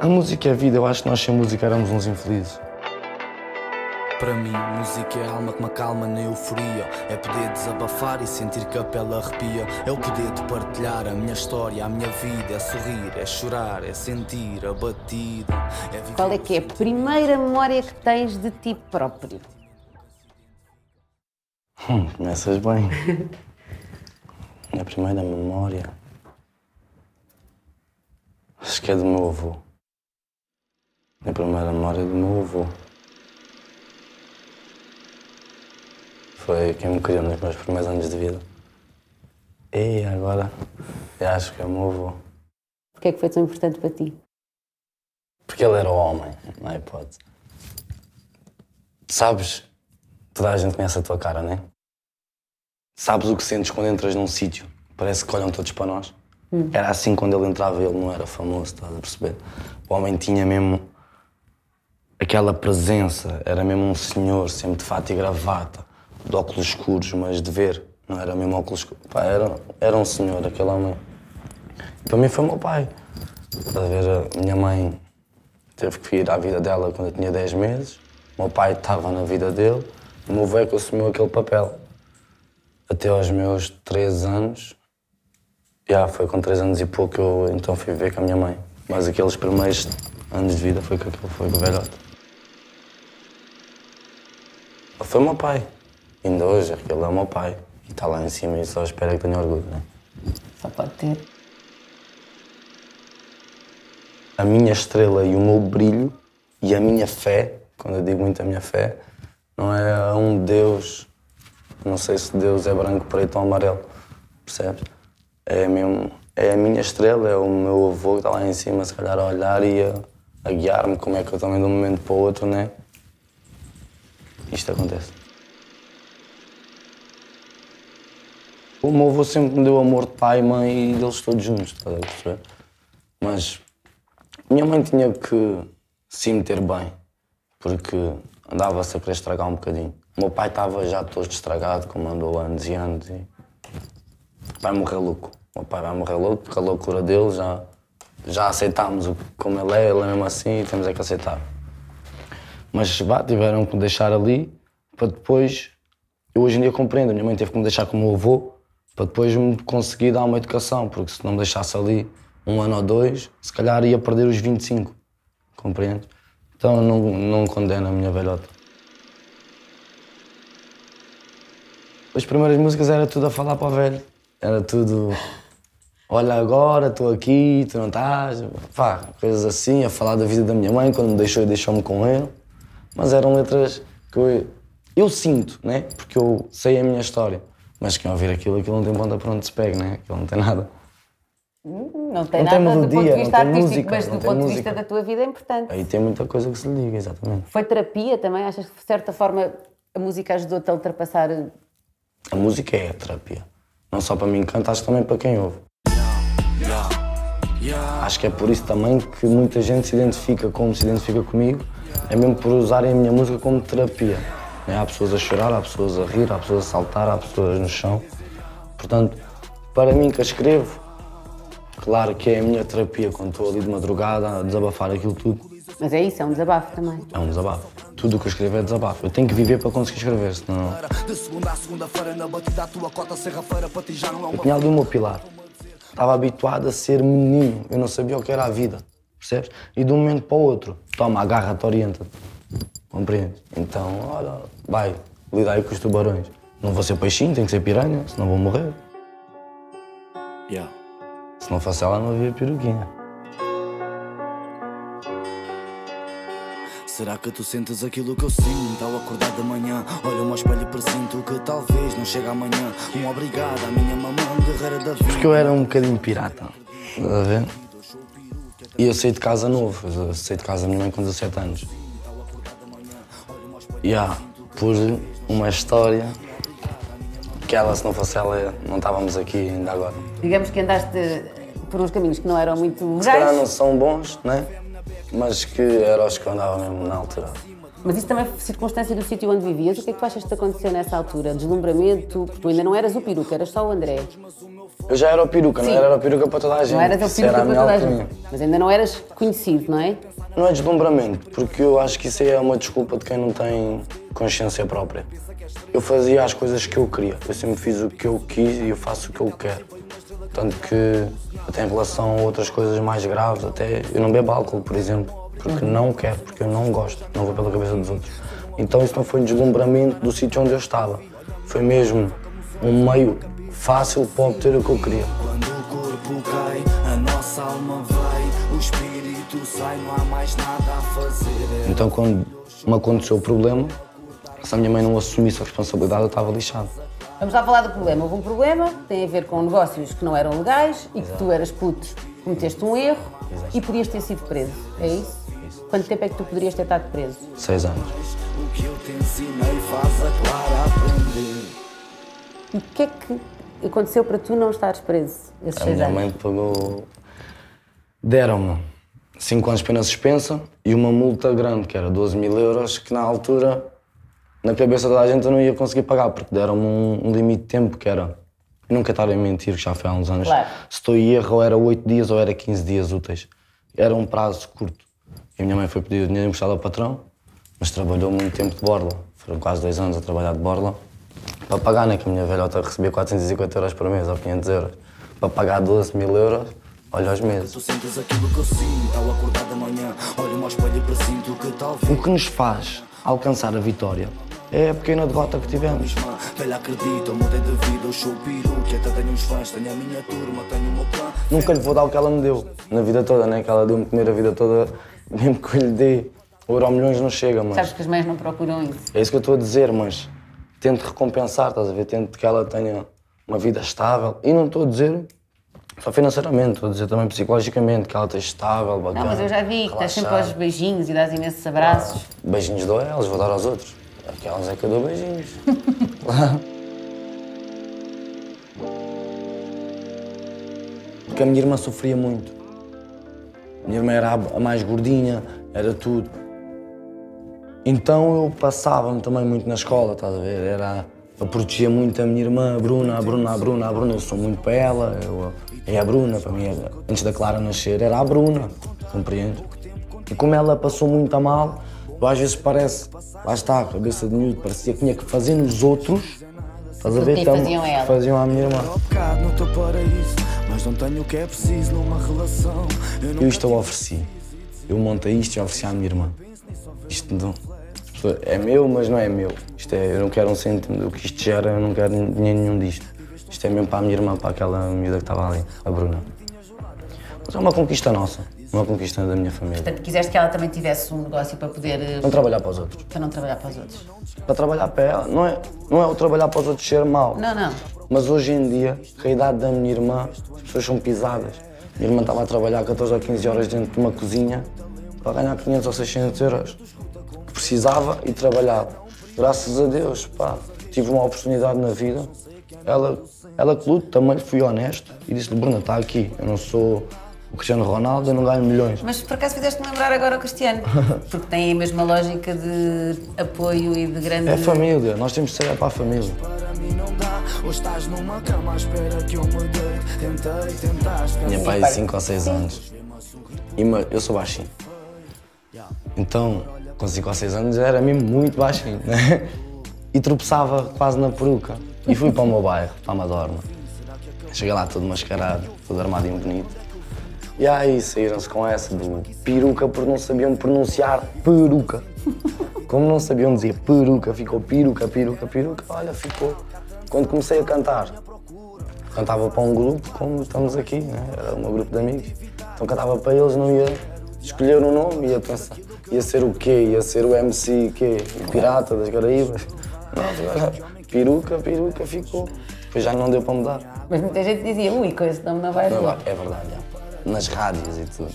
A música é a vida, eu acho que nós sem música éramos uns infelizes. Para mim, música é a alma que me acalma na euforia. É poder desabafar e sentir que a pele arrepia. É o poder de partilhar a minha história, a minha vida. É sorrir, é chorar, é sentir a batida. É viver Qual é que é a primeira memória que tens de ti próprio? Hum, começas bem. Minha primeira memória. Acho que é do meu avô. Minha primeira memória é do meu avô. Foi quem me criou nos meus primeiros anos de vida. E agora, eu acho que é o meu avô. O que é que foi tão importante para ti? Porque ele era o homem, não é hipótese. Sabes, toda a gente conhece a tua cara, não é? Sabes o que sentes quando entras num sítio? Parece que olham todos para nós. Era assim quando ele entrava, ele não era famoso, estás a perceber? O homem tinha mesmo aquela presença, era mesmo um senhor, sempre de fato e gravata, de óculos escuros, mas de ver, não era mesmo óculos escuros. Pá, era, era um senhor, aquele homem. E para mim foi meu pai. Estás a ver, a minha mãe teve que ir à vida dela quando eu tinha 10 meses, o meu pai estava na vida dele, o meu avô é assumiu aquele papel. Até aos meus 13 anos, já foi com 3 anos e pouco que eu então fui ver com a minha mãe. Mas aqueles primeiros anos de vida foi com aquele, foi com o velhote. Ele foi o meu pai. Ainda hoje, aquele é o meu pai. E está lá em cima e só espera que tenha orgulho, né? Só pode ter. a minha estrela e o meu brilho e a minha fé, quando eu digo muito a minha fé, não é a um Deus, não sei se Deus é branco, preto ou amarelo, percebes? É mesmo, é a minha estrela, é o meu avô que está lá em cima, se calhar a olhar e a, a guiar-me como é que eu também de um momento para o outro, né? Isto acontece. O meu avô sempre me deu amor de pai, mãe e deles todos juntos, estás a perceber? Mas minha mãe tinha que se meter bem, porque andava-se a querer estragar um bocadinho. O meu pai estava já todo estragado, como andou anos e anos, e vai morrer louco. O meu pai vai morrer louco, porque a loucura dele já, já aceitámos como ele é, ele é mesmo assim e temos é que aceitar. Mas vá, tiveram que me deixar ali para depois. Eu hoje em dia compreendo, minha mãe teve que me deixar com o avô para depois me conseguir dar uma educação, porque se não me deixasse ali um ano ou dois, se calhar ia perder os 25. Compreende? Então não, não condeno a minha velhota. As primeiras músicas era tudo a falar para o velho. Era tudo. Olha agora, estou aqui, tu não estás. Pá, coisas assim, a falar da vida da minha mãe, quando me deixou e deixou-me com ele. Mas eram letras que eu, eu sinto, né? Porque eu sei a minha história. Mas quem ouvir aquilo, aquilo não tem ponta para onde se pega, né? Aquilo não tem nada. Não tem Não tem nada do ponto melodia, de vista artístico, música, mas do ponto de vista da tua vida é importante. Aí tem muita coisa que se lhe diga, exatamente. Foi terapia também? Achas que de certa forma a música ajudou-te a ultrapassar? A música é a terapia. Não só para mim que canta, acho que também para quem ouve. Acho que é por isso também que muita gente se identifica como se identifica comigo, é mesmo por usarem a minha música como terapia. né? Há pessoas a chorar, há pessoas a rir, há pessoas a saltar, há pessoas no chão. Portanto, para mim que a escrevo, claro que é a minha terapia quando estou ali de madrugada a desabafar aquilo tudo. Mas é isso, é um desabafo também. É um desabafo. Tudo o que eu escrevo é desabafo. Eu tenho que viver para conseguir escrever, senão. De segunda a segunda-feira, na batida, a tua cota serra-feira, para ti já não é uma. Tinha ali o meu pilar. Estava habituado a ser menino. Eu não sabia o que era a vida. Percebes? E de um momento para o outro, toma, agarra-te, orienta-te. Compreendes? Então, olha, vai, lida aí com os tubarões. Não vou ser peixinho, tenho que ser piranha, senão vou morrer. Yeah. Se não fosse ela, não havia peruquinha. Será que tu sentes aquilo que eu sinto ao acordar de manhã? Olho-me ao espelho e presinto que talvez não chegue amanhã. Um obrigado à minha mamã, guerreira da vida. Porque eu era um bocadinho pirata. Estás a ver? E eu saí de casa novo. Eu saí de casa da minha mãe com 17 anos. E há, por uma história que ela, se não fosse ela, não estávamos aqui ainda agora. Digamos que andaste por uns caminhos que não eram muito Se calhar não legais, são bons, né? Mas que eram os que eu andava mesmo na altura. mas isso também foi circunstância do sítio onde vivias. O que é que tu achas que te aconteceu nessa altura? Deslumbramento? Porque tu ainda não eras o peruca, eras só o André. Eu já era o peruca, não Sim. era o peruca para toda a gente. Não eras o peruca era para toda a gente. Mas ainda não eras conhecido, não é? Não é deslumbramento, porque eu acho que isso aí é uma desculpa de quem não tem consciência própria. Eu fazia as coisas que eu queria, eu sempre fiz o que eu quis e eu faço o que eu quero. Tanto que, até em relação a outras coisas mais graves, até eu não bebo álcool, por exemplo, porque não quero, porque eu não gosto, não vou pela cabeça dos outros. Então isso não foi um deslumbramento do sítio onde eu estava, foi mesmo um meio fácil para obter o que eu queria. Quando o corpo cai, a nossa alma vai, o espírito sai, não há mais nada a fazer. Então, quando me aconteceu o problema, se a minha mãe não assumisse a responsabilidade, eu estava lixado. Vamos lá falar do problema. Houve um problema, tem a ver com negócios que não eram legais e que tu eras puto, cometeste um erro e podias ter sido preso. É isso? Quanto tempo é que tu poderias ter estado preso? Seis anos. O que eu te ensinei faz a Clara aprender. E o que é que aconteceu para tu não estares preso esses A seis minha anos? mãe pagou. Deram-me 5 anos de pena suspensa e uma multa grande, que era 12 mil euros, que na altura, na cabeça da gente, eu não ia conseguir pagar, porque deram-me um, um limite de tempo que era. Nunca estar a mentir, que já foi há uns anos. Claro. Se estou em erro, ou era 8 dias ou era 15 dias úteis. Era um prazo curto. E a minha mãe foi pedir o dinheiro emprestado ao patrão, mas trabalhou muito tempo de borla. Foram quase dois anos a trabalhar de borla. Para pagar, né? Que a minha velhota recebia 450 euros por mês ou 500 euros. Para pagar 12 mil euros, olha os meses. Tu sentes aquilo que eu sinto ao acordar da manhã. Olho-me ao espelho e presinto que talvez. O que nos faz alcançar a vitória é a pequena derrota que tivemos. Mesma velha acredita, eu mudei de vida, eu sou até tenho uns fãs, tenho a minha turma, tenho o meu clã. Nunca lhe vou dar o que ela me deu na vida toda, né? Que ela deu-me comer a vida toda, mesmo que eu lhe dê. O euro milhões não chega, mas. Sabes que as mães não procuram isso. É isso que eu estou a dizer, mas tento recompensar, estás a ver? Tento que ela tenha uma vida estável. E não estou a dizer só financeiramente, estou a dizer também psicologicamente, que ela esteja estável, bacana. Não, mas eu já vi que estás sempre aos beijinhos e dás imensos abraços. Beijinhos dou a elas, vou dar aos outros. Aquelas é que eu dou beijinhos. Porque a minha irmã sofria muito. A minha irmã era a mais gordinha, era tudo. Então eu passava-me também muito na escola, estás a ver? Era, eu protegia muito a minha irmã, a Bruna, a Bruna, a Bruna, a Bruna. Eu sou muito para ela, eu, é a Bruna, para mim, era- antes da Clara nascer, era a Bruna, compreendes? E como ela passou muito a mal, eu às vezes parece, lá está, a cabeça de miúdo, parecia que tinha que fazer nos outros, estás a ver? que Tam- faziam ela. faziam à minha irmã. É Eu isto eu ofereci. Eu montei isto e ofereci à minha irmã. Isto não. É meu, mas não é meu. Isto é, eu não quero um cêntimo do que isto gera, eu não quero dinheiro nenhum disto. Isto é mesmo para a minha irmã, para aquela miúda que estava ali, a Bruna. Mas é uma conquista nossa, uma conquista da minha família. Portanto, quiseste que ela também tivesse um negócio para poder. eh, Não trabalhar para os outros. para não trabalhar para os outros. Para trabalhar para ela, não é, não é o trabalhar para os outros ser mau. Não, não. Mas hoje em dia, com a idade da minha irmã, as pessoas são pisadas. Minha irmã estava a trabalhar 14 ou 15 horas dentro de uma cozinha para ganhar 500 ou 600 euros. Precisava e trabalhava. Graças a Deus, pá, tive uma oportunidade na vida. Ela, ela que luta, também fui honesto e disse-lhe, Bruna, está aqui, eu não sou o Cristiano Ronaldo, eu não ganho milhões. Mas por acaso fizeste-me lembrar agora o Cristiano? Porque tem a mesma lógica de apoio e de grande. É família, nós temos de ser para a família. Tinha pai de 5 ou 6 anos. E eu sou baixinho. Então, com 5 ou 6 anos, era mesmo muito baixinho, né? E tropeçava quase na peruca. E fui para o meu bairro, para a Madorna. Cheguei lá todo mascarado, todo armadinho bonito. E aí saíram-se com essa do peruca porque não sabiam pronunciar peruca. Como não sabiam dizer peruca, ficou peruca, peruca, peruca, olha, ficou. Quando comecei a cantar, cantava para um grupo, como estamos aqui, né? era um grupo de amigos. Então cantava para eles, não ia escolher um nome, ia pensar, ia ser o quê? Ia ser o MC quê? O Pirata das Caraíbas? Não, agora, peruca, peruca, ficou. Depois já não deu para mudar. Mas muita gente dizia, ui, com esse nome não vai rolar. é verdade, já. Nas rádios e tudo,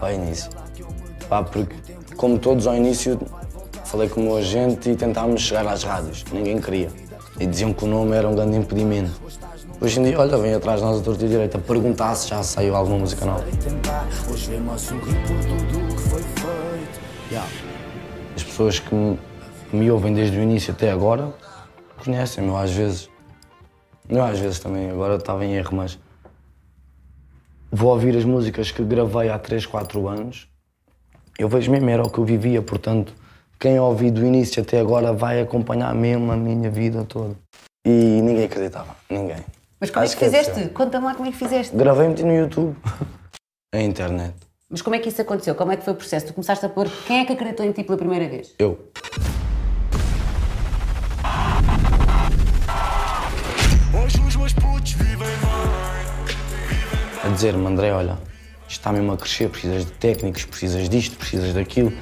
ao início. Pá, porque, como todos ao início, falei com o meu agente e tentámos chegar às rádios. Ninguém queria. E diziam que o nome era um grande impedimento. Hoje em dia, olha, vem atrás de nós a torta e direita perguntar se já saiu alguma música nova. As pessoas que me, me ouvem desde o início até agora conhecem-me. Às vezes, Eu às vezes também, agora estava em erro, mas vou ouvir as músicas que gravei há 3, 4 anos, eu vejo mesmo, era o que eu vivia, portanto, quem ouvi do início até agora vai acompanhar mesmo a minha vida toda. E ninguém acreditava, ninguém. Mas como Acho é que fizeste? aconteceu. Conta-me lá como é que fizeste. Gravei e meti no YouTube. A internet. Mas como é que isso aconteceu? Como é que foi o processo? Tu começaste a pôr. Quem é que acreditou em ti pela primeira vez? Eu. Dizer-me, André, olha, isto está mesmo a crescer, precisas de técnicos, precisas disto, precisas daquilo.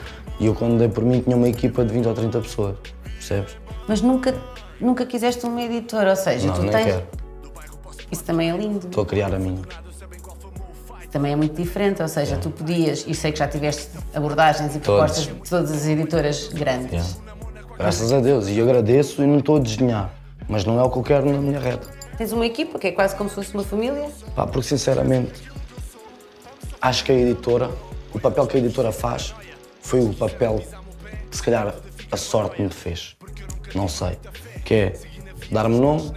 E eu, quando dei por mim, tinha uma equipa de 20 ou 30 pessoas, percebes? Mas nunca, nunca quiseste uma editora, ou seja, Não, tu nem tens. quero. Isso também é lindo. Estou a criar a minha. Também é muito diferente, ou seja, tu podias, e sei que já tiveste abordagens e propostas de todas as editoras grandes. Yeah. Graças a Deus. E agradeço e não estou a desdenhar. Mas não é o que eu quero na minha reta. Tens uma equipa que é quase como se fosse uma família. Pá, porque sinceramente, acho que a editora, o papel que a editora faz, foi o papel que se calhar a sorte me fez. Não sei. Que é dar-me nome,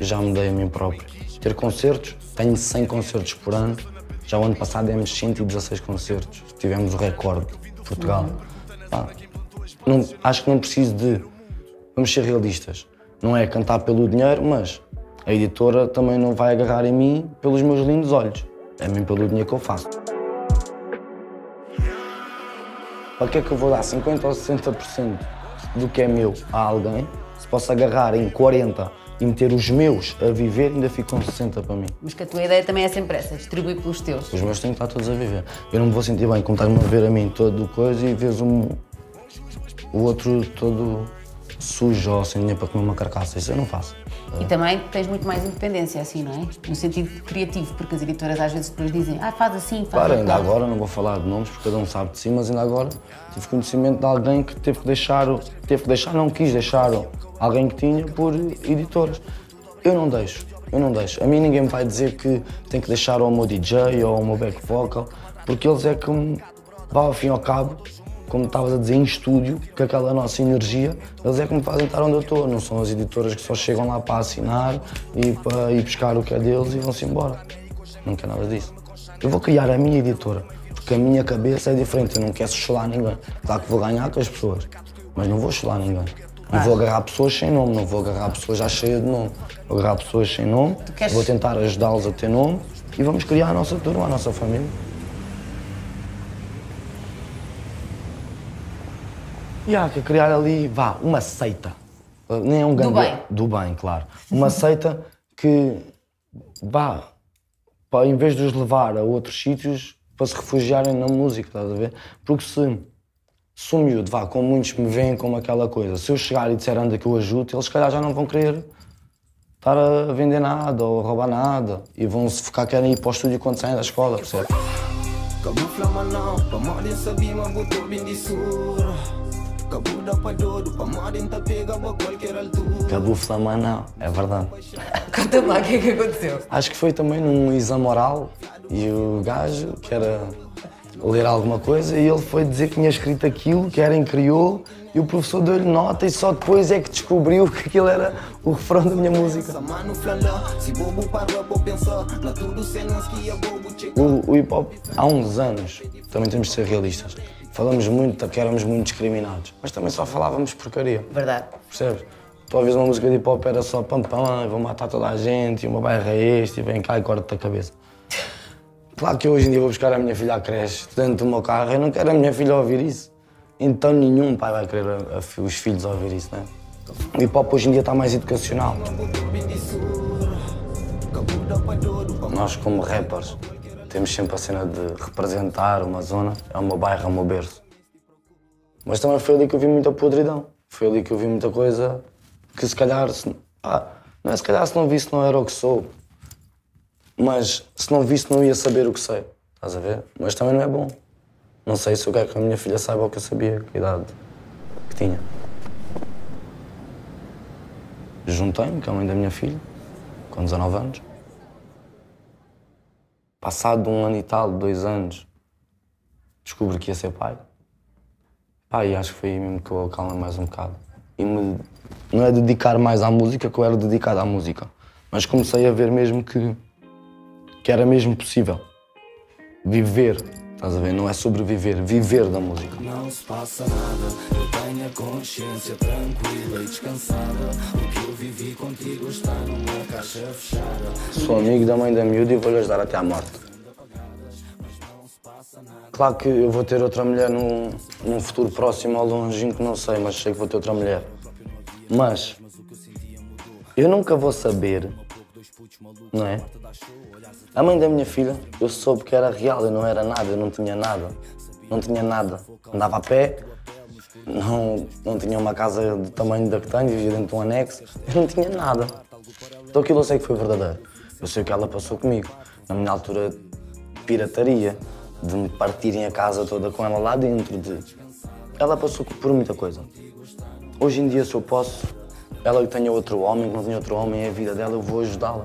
já me dei a mim próprio. Ter concertos, tenho 100 concertos por ano. Já o ano passado demos 116 concertos. Tivemos o recorde de Portugal. Pá, não- acho que não preciso de. Vamos ser realistas. Não é cantar pelo dinheiro, mas a editora também não vai agarrar em mim pelos meus lindos olhos. É mesmo pelo dinheiro que eu faço. Para que é que eu vou dar 50% ou 60% do que é meu a alguém? Se posso agarrar em 40% e meter os meus a viver, ainda fico com 60% para mim. Mas que a tua ideia também é sempre essa, distribuir pelos teus. Os meus têm que estar todos a viver. Eu não me vou sentir bem como estás-me a ver a mim todo coisa e vês um, o outro todo sujo ou sem dinheiro para comer uma carcaça. Isso eu não faço. E também tens muito mais independência, assim, não é? No sentido criativo, porque as editoras às vezes depois dizem, ah, faz assim, faz Claro, ainda aquilo." agora, não vou falar de nomes porque cada um sabe de si, mas ainda agora tive conhecimento de alguém que teve que deixar, o- teve que deixar, não quis deixar alguém que tinha por editoras. Eu não deixo, eu não deixo. A mim ninguém me vai dizer que tem que deixar ao meu DJ ou ao meu back vocal, porque eles é que vá ao fim e ao cabo, como estavas a dizer, em estúdio, com aquela nossa energia, eles é que me fazem estar onde eu estou. Não são as editoras que só chegam lá para assinar e para ir buscar o que é deles e vão-se embora. Não quero nada disso. Eu vou criar a minha editora, porque a minha cabeça é diferente. Eu não quero chular ninguém. Claro que vou ganhar com as pessoas, mas não vou chular ninguém. E vou agarrar pessoas sem nome, não vou agarrar pessoas já cheias de nome. Vou agarrar pessoas sem nome, queres- vou tentar ajudá-los a ter nome e vamos criar a nossa turma, a nossa família. E há que criar ali, vá, uma seita. Uh, Nem é um gangue. bem. Do bem, claro. Uma seita que, vá, para, em vez de os levar a outros sítios, para se refugiarem na música, estás a ver? Porque se, se o miúdo, vá, como muitos me veem como aquela coisa, se eu chegar e disser anda que eu ajudo, eles se calhar já não vão querer estar a vender nada ou roubar nada e vão se focar, querem ir para o estúdio quando saem da escola, percebe? Camufla não, pamadin sabi mabuto bindi sur. Kabuda pa dodo, pamadin ta pega a qualquer altura. Não, é verdade. Conta-me lá o que é que aconteceu. Acho que foi também num exame oral e o gajo, que era ler alguma coisa, e ele foi dizer que tinha escrito aquilo, que era em crioulo, e o professor deu-lhe nota e só depois é que descobriu que aquilo era o refrão da minha música. É. O, o hip hop, há uns anos, também temos de ser realistas, falamos muito que éramos muito discriminados, mas também só falávamos porcaria. Verdade. Percebes? Tu ouvis uma música de hip hop era só pam pam, vou matar toda a gente, e o meu bairro é este, e vem cá e corta-te a cabeça. Claro que eu hoje em dia vou buscar a minha filha à creche dentro do meu carro, eu não quero a minha filha ouvir isso. Então nenhum pai vai querer a- a- os filhos ouvir isso, né? O hip hop hoje em dia está mais educacional. Nós como rappers temos sempre a cena de representar uma zona, é o meu bairro, é o meu berço. Mas também foi ali que eu vi muita podridão. Foi ali que eu vi muita coisa que se calhar, se, ah, não é se calhar se não visse não era o que sou. Mas se não visse não ia saber o que sei. Estás a ver? Mas também não é bom. Não sei se eu quero que a minha filha saiba o que eu sabia, que idade que tinha. Juntei-me com a mãe da minha filha, com 19 anos. Passado um ano e tal, dois anos, descobri que ia ser pai. Pá, e acho que foi aí mesmo que eu acalmei mais um bocado. E me, não é dedicar mais à música que eu era dedicado à música. Mas comecei a ver mesmo que, que era mesmo possível viver, estás a ver? Não é sobreviver, viver da música. Não se passa nada, eu tenho a consciência tranquila e descansada. O que eu vivi contigo está numa caixa fechada. Sou amigo da mãe da miúda e vou-lhe ajudar até à morte. Claro que eu vou ter outra mulher num, num futuro próximo ou longínquo, não sei, mas sei que vou ter outra mulher. Mas eu nunca vou saber, não é? A mãe da minha filha, eu soube que era real, eu não era nada, eu não tinha nada. Não tinha nada. Andava a pé, não, não tinha uma casa do tamanho da que tenho, vivia dentro de um anexo, eu não tinha nada. Então aquilo eu sei que foi verdadeiro. Eu sei o que ela passou comigo. Na minha altura, pirataria, de me partirem a casa toda com ela lá dentro. De... Ela passou por muita coisa. Hoje em dia, se eu posso, ela que tenha outro homem, que não tenha outro homem, é a vida dela, eu vou ajudá-la.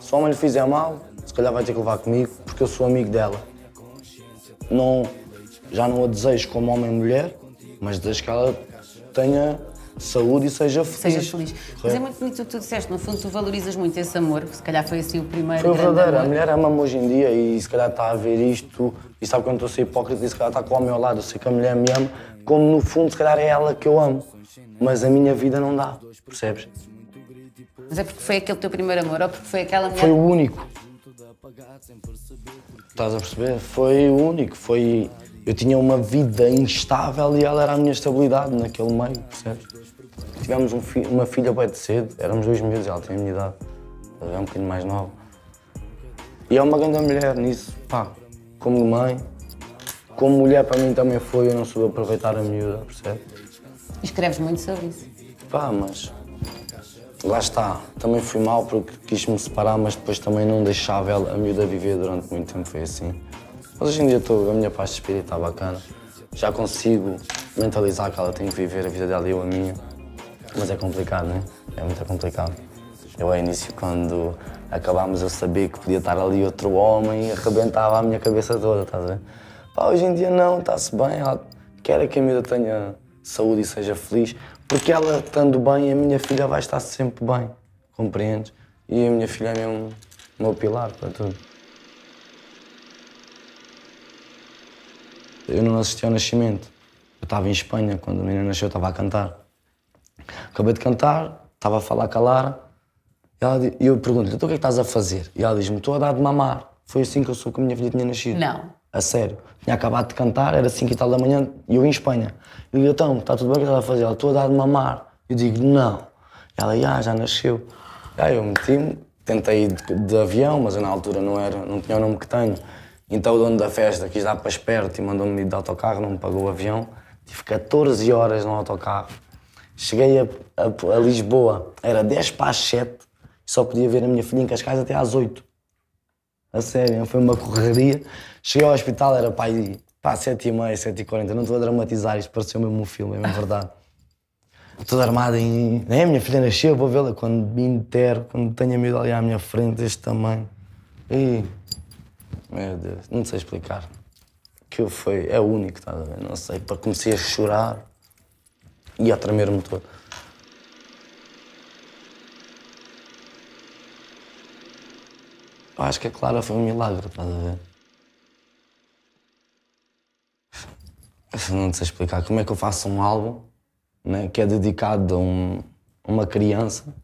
Se o homem lhe fizer mal, se calhar vai ter que levar comigo, porque eu sou amigo dela. Não, já não a desejo como homem e mulher, mas desejo que ela tenha saúde e seja feliz. Seja feliz. Mas é muito bonito o que tu disseste, no fundo tu valorizas muito esse amor, se calhar foi assim o primeiro Foi verdadeiro. A mulher ama-me hoje em dia e se calhar está a ver isto e sabe que eu não estou a ser hipócrita e se calhar está com ao lado. Eu sei que a mulher me ama, como no fundo se calhar é ela que eu amo. Mas a minha vida não dá, percebes? Mas é porque foi aquele teu primeiro amor ou porque foi aquela mulher... Foi o único. Estás a perceber? Foi o único. Foi. Eu tinha uma vida instável e ela era a minha estabilidade naquele meio, percebes? Tivemos um fi- uma filha bem de cedo, éramos dois meses, ela tinha a minha idade, estás a ver? um bocadinho mais nova. E é uma grande mulher nisso, pá, como mãe, como mulher para mim também foi, eu não soube aproveitar a miúda, percebes? E escreves muito sobre isso. Pá, mas lá está. Também fui mal porque quis me separar, mas depois também não deixava ela, a miúda viver durante muito tempo, foi assim. Mas hoje em dia estou, a minha paz de espírito está bacana. Já consigo mentalizar que ela tem que viver a vida dela e eu a minha. Mas é complicado, né? É muito complicado. Eu, ao início, quando acabámos, eu sabia que podia estar ali outro homem e arrebentava a minha cabeça toda, estás a ver? Pá, hoje em dia não, está-se bem. Ela quer que a miúda tenha saúde e seja feliz, porque ela estando bem, a minha filha vai estar sempre bem, compreendes? E a minha filha é o meu pilar para tudo. Eu não assisti ao nascimento. Eu estava em Espanha, quando a menina nasceu, eu estava a cantar. Acabei de cantar, estava a falar com a Lara, e e eu pergunto-lhe, então o que é que estás a fazer? E ela diz-me, estou a dar de mamar. Foi assim que eu soube que a minha filha tinha nascido. Não. A sério. Tinha acabado de cantar, era 5 e tal da manhã, e eu em Espanha. Eu digo, então, está tudo bem, o que estás a fazer? Ela, estou a dar de mamar. Eu digo, não. Ela, já, já nasceu. Aí eu meti-me, tentei de, de avião, mas eu na altura não, era, não tinha o nome que tenho. Então o dono da festa quis dar para esperto e mandou-me ir de autocarro, não me pagou o avião. Tive 14 horas no autocarro. Cheguei a, a- a Lisboa, era 10 para as 7, só podia ver a minha filha em Cascais até às 8. A sério, foi uma correria. Cheguei ao hospital, era pai, pá, 7 e meia, 7 e 40 Não estou a dramatizar, isto pareceu mesmo um filme, é mesmo verdade. Toda armada em. É, minha filha nasceu, vou vê-la quando me intero, quando tenho miúda ali à minha frente, deste tamanho. E. Meu Deus, não sei explicar. Que foi. É único, estás a ver? Não sei. Para comecei a chorar e a tremer-me todo. Eu acho que a Clara foi um milagre, estás a ver? Eu Não sei explicar como é que eu faço um álbum né, que é dedicado a, um- uma criança.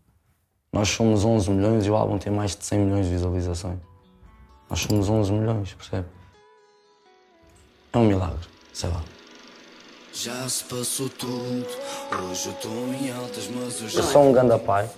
Nós somos 11 milhões e o álbum tem mais de 100 milhões de visualizações. Nós somos 11 milhões, percebe? É um milagre, sei lá. Já se passou tudo, hoje eu estou em altas, mas eu já Eu sou um ganda pai.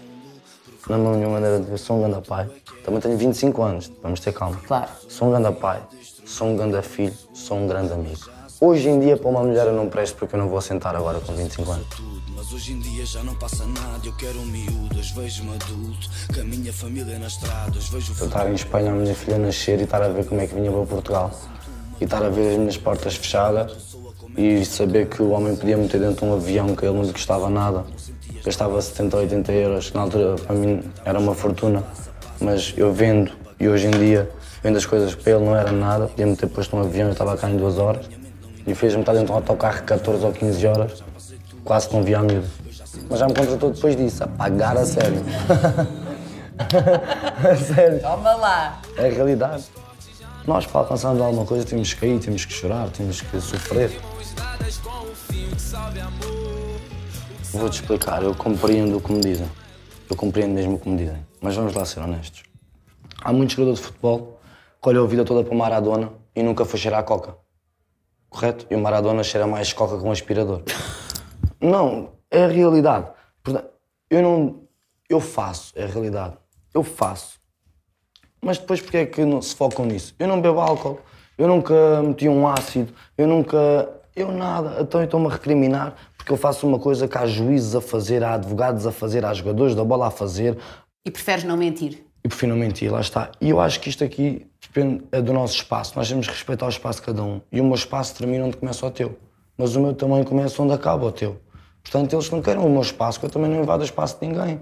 Na minha maneira de ver, sou um ganda pai. Também tenho 25 anos, vamos ter calma. Claro. Sou um ganda pai, sou um ganda filho, sou um grande amigo. Hoje em dia, para uma mulher, eu não presto porque eu não vou sentar agora com 25 anos. mas hoje em dia já não passa nada. Eu quero um miúdas, vejo-me adulto, com a minha família nas estradas, vejo Eu estar em Espanha, a minha filha nascer e estar a ver como é que vinha para Portugal. E estar a ver as minhas portas fechadas e saber que o homem podia meter dentro de um avião que ele não lhe custava nada. Gastava 70 ou 80 euros, que na altura para mim era uma fortuna. Mas eu vendo, e hoje em dia, vendo as coisas para ele não era nada, podia-me ter posto num avião, eu estava cá em duas horas. E fez-me estar dentro de um autocarro 14 ou 15 horas, quase que não via a miúda. Mas já me contratou depois disso, a pagar a sério. Sério. Toma lá. É a realidade. Nós, para alcançarmos alguma coisa, temos que cair, temos que chorar, temos que sofrer. Vou-te explicar, eu compreendo o que me dizem. Eu compreendo mesmo o que me dizem. Mas vamos lá ser honestos. Há muitos jogadores de futebol que olham a vida toda para o Maradona e nunca foi cheirar a coca. Correto? E o Maradona cheira mais coca com um aspirador. Não, é a realidade. Portanto, eu não. Eu faço, é a realidade. Eu faço. Mas depois porque é que não se focam nisso? Eu não bebo álcool, eu nunca meti um ácido, eu nunca. Eu nada. Então eu estou-me a recriminar porque eu faço uma coisa que há juízes a fazer, há advogados a fazer, há jogadores da bola a fazer. E preferes não mentir? E prefiro não mentir, lá está. E eu acho que isto aqui depende é do nosso espaço. Nós temos que respeitar o espaço de cada um. E o meu espaço termina onde começa o teu. Mas o meu também começa onde acaba o teu. Portanto, eles não querem o meu espaço, que eu também não invado o espaço de ninguém.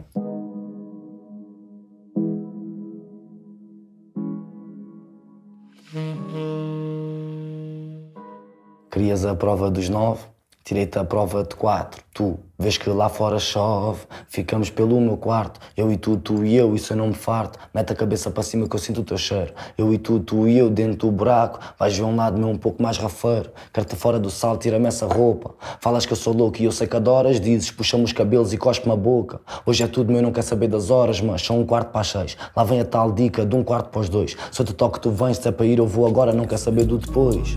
Querias a prova dos nove, tirei-te a prova de quatro. Tu, vês que lá fora chove, ficamos pelo meu quarto. Eu e tu, tu e eu, isso eu não me farto. Mete a cabeça para cima que eu sinto o teu cheiro. Eu e tu, tu e eu, dentro do buraco. Vais ver um lado meu um pouco mais rafeiro. Quero-te fora do sal, tira-me essa roupa. Falas que eu sou louco e eu sei que adoras. Dizes, puxa-me os cabelos e cospe-me a boca. Hoje é tudo meu, não quer saber das horas, mas são um quarto para as seis. Lá vem a tal dica de um quarto para os dois. Se eu te toco, tu vens, se é para ir, eu vou agora, não quer saber do depois.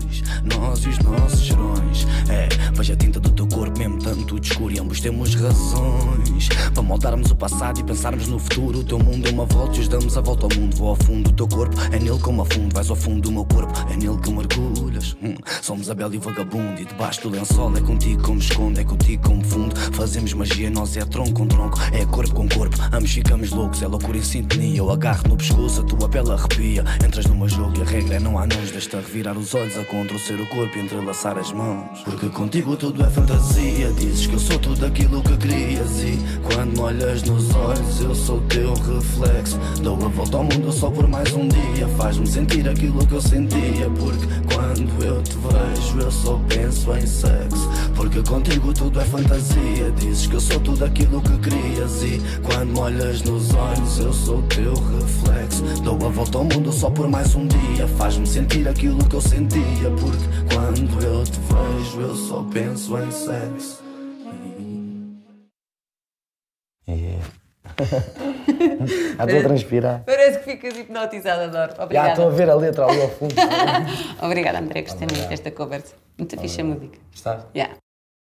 Nós e os nossos gerões. É, veja a tinta do teu corpo, mesmo tanto de ambos temos razões para moldarmos o passado e pensarmos no futuro. O teu mundo é uma volta e os damos a volta ao mundo. Vou ao fundo do teu corpo, é nele como afundo. Vais ao fundo do meu corpo, é nele que mergulhas. Hum, somos a bela e o vagabundo. E debaixo do lençol é contigo como escondo, é contigo como fundo. Fazemos magia, nós é tronco com tronco, é corpo com corpo. Ambos ficamos loucos, é loucura em sintonia. Eu agarro no pescoço, a tua pele arrepia. Entras no meu jogo e a regra é não há nós. Deixa revirar os olhos a ser o corpo e entrelaçar as mãos. Porque contigo tudo é fantasia. Dizes que eu sou tudo aquilo que querias. E quando me olhas nos olhos, eu sou teu reflexo. Dou a volta ao mundo só por mais um dia. Faz-me sentir aquilo que eu sentia. Porque quando eu te vejo, eu só penso em sexo. Porque contigo tudo é fantasia. Dizes que eu sou tudo aquilo que querias. E quando me olhas nos olhos, eu sou teu reflexo. Dou a volta ao mundo só por mais um dia. Faz-me sentir aquilo que eu sentia. Porque quando eu te vejo, eu só penso em sexo. Estou a transpirar. Parece que ficas hipnotizada, adoro. Já Obrigada. estou a ver a letra ali ao fundo. Obrigada, André. Gostei muito desta conversa. Muito fixe a música. Está? Yeah.